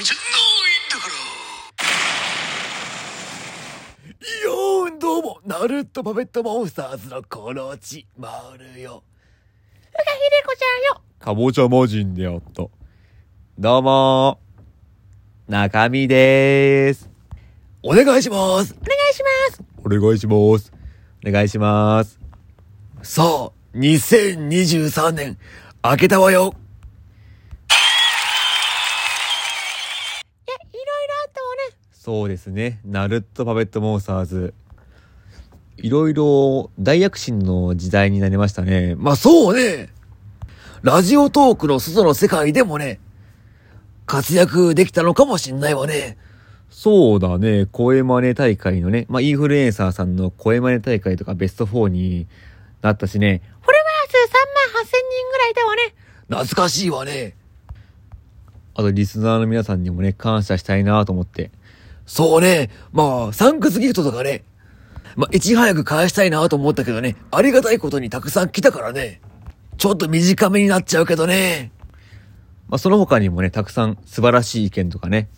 くじゃないんだから。よーんどうも。ナルトパペットモンスターズのコロチマルよ。うがひでこちゃんよ。かぼちゃ魔人であった。どうも中身でーす。お願いします。お願いします。お願いします。お願いします。さあ2023年明けたわよ。そうですね。ナルトパペットモンスターズ。いろいろ大躍進の時代になりましたね。まあそうね。ラジオトークの外の世界でもね、活躍できたのかもしんないわね。そうだね。声真似大会のね。まあ、インフルエンサーさんの声真似大会とかベスト4になったしね。フォロワー数3万8000人ぐらいだわね。懐かしいわね。あとリスナーの皆さんにもね、感謝したいなと思って。そうね。まあ、サンクスギフトとかね。まあ、いち早く返したいなと思ったけどね、ありがたいことにたくさん来たからね。ちょっと短めになっちゃうけどね。まあ、その他にもね、たくさん素晴らしい意見とかね、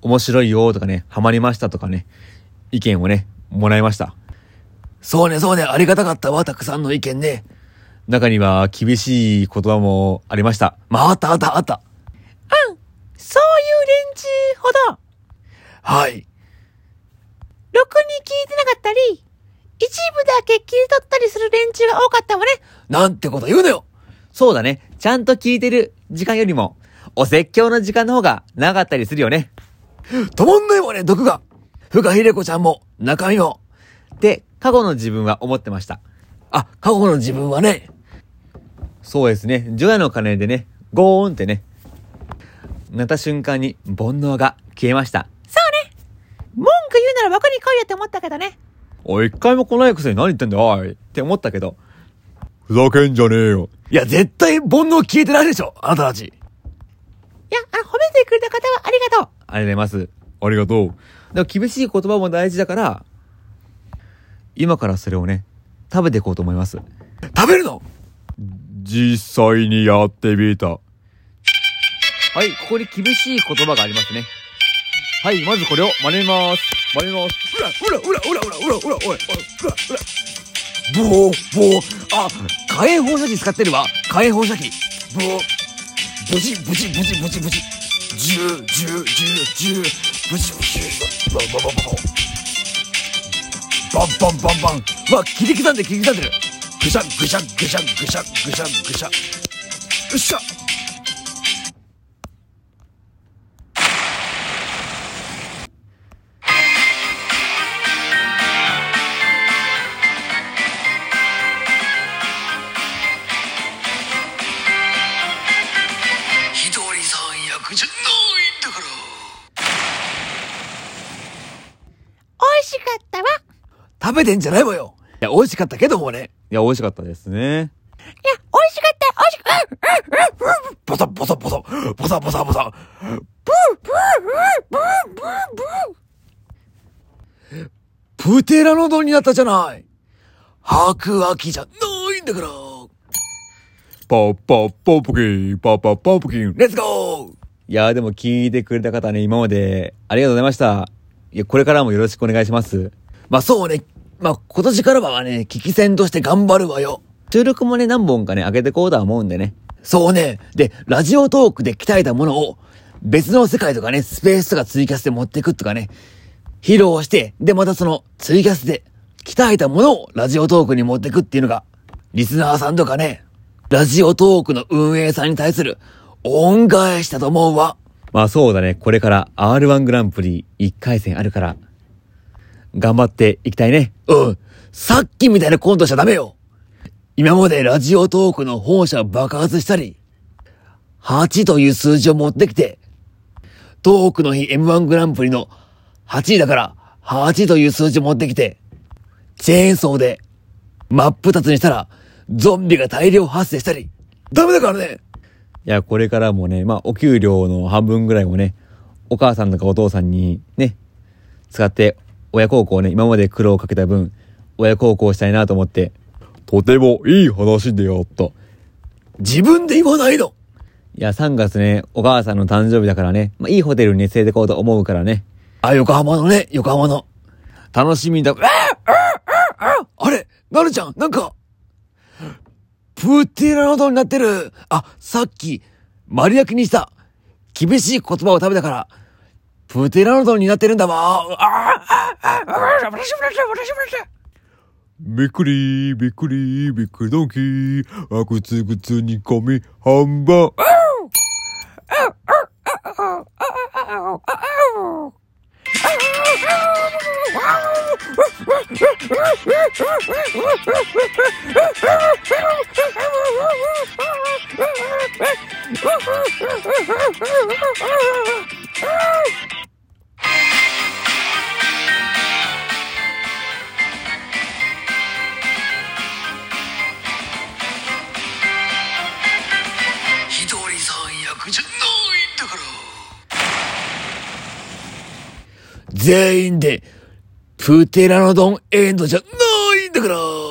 面白いよとかね、ハマりましたとかね、意見をね、もらいました。そうね、そうね、ありがたかったわ、たくさんの意見ね。中には厳しい言葉もありました。まあ、あったあったあった。うん。そういう連中ほど、はい。ろくに聞いてなかったり、一部だけ切り取ったりする連中が多かったわね。なんてこと言うのよ。そうだね。ちゃんと聞いてる時間よりも、お説教の時間の方が長かったりするよね。止まんないわね、毒が。ふかひでこちゃんも、中身も。って、過去の自分は思ってました。あ、過去の自分はね、そうですね。除夜の鐘でね、ゴーンってね、なった瞬間に煩悩が消えました。なら枠に来いよって思ったけどね。おい、一回も来ないくせに何言ってんだよ、おい。って思ったけど。ふざけんじゃねえよ。いや、絶対煩悩消えてないでしょ、あなたたち。いや、あの、褒めてくれた方はありがとう。ありがとうございます。ありがとう。でも厳しい言葉も大事だから、今からそれをね、食べていこうと思います。食べるの実際にやってみた。はい、ここに厳しい言葉がありますね。はい、まずこれを真似ます。真似ます。うら、うら、うら、うら、うら、うら、うら、おい、おい、うら、うら。ブオー、ブオー。あ、火炎放射器使ってるわ。火炎放射器。ブオー。ブチ、ブチ、ブチ、ブチ、ブチ。ジュー、ジュー、ジュー、ジュー。ブチ、ブチ。バンバンバンバン。バンバンバンバン。うわ、切り刻んで、切り刻んでる。ぐしゃ、ぐしゃ、ぐしゃ、ぐしゃ、ぐしゃ、ぐしゃ。よっしゃ。食べてんじゃないわよ。いや、美味しかったけどもね。いや、美味しかったですね。いや、美味しかった。美味しかった。ボサボサボサ、ボサボサボサ。プテラノドンになったじゃない。白亜紀じゃないんだから。パッパッパップキン、パッパッパップキン。レッツゴーいやーでも聞いてくれた方ね、今までありがとうございました。いや、これからもよろしくお願いします。まあそうね。まあ今年からはね、危機戦として頑張るわよ。収録もね、何本かね、上げてこうとは思うんでね。そうね。で、ラジオトークで鍛えたものを、別の世界とかね、スペースとかツイキャスで持っていくとかね、披露して、で、またそのツイキャスで鍛えたものをラジオトークに持っていくっていうのが、リスナーさんとかね、ラジオトークの運営さんに対する恩返しだと思うわ。まあそうだね、これから R1 グランプリ1回戦あるから、頑張っていきたいね。うん。さっきみたいなコントしちゃダメよ。今までラジオトークの本社爆発したり、8という数字を持ってきて、トークの日 M1 グランプリの8位だから、8という数字を持ってきて、チェーンソーで真っ二つにしたら、ゾンビが大量発生したり、ダメだからね。いや、これからもね、まあお給料の半分ぐらいをね、お母さんとかお父さんにね、使って親孝行ね、今まで苦労をかけた分、親孝行したいなと思って、とてもいい話であった。自分で言わないの。いや、3月ね、お母さんの誕生日だからね、まあ、いいホテルに連れてこうと思うからね。あ、横浜のね、横浜の。楽しみだ。ああれなるちゃん、なんか、プテラノドンになってる。あ、さっき、丸焼きにした、厳しい言葉を食べたから、プテラノドンになってるんだわ。びっくり、びっくり、びっくりドンキー。あぐつぐつ煮込み、ハンバーグ。じゃないんだから。全員で、プテラノドンエンドじゃないんだから。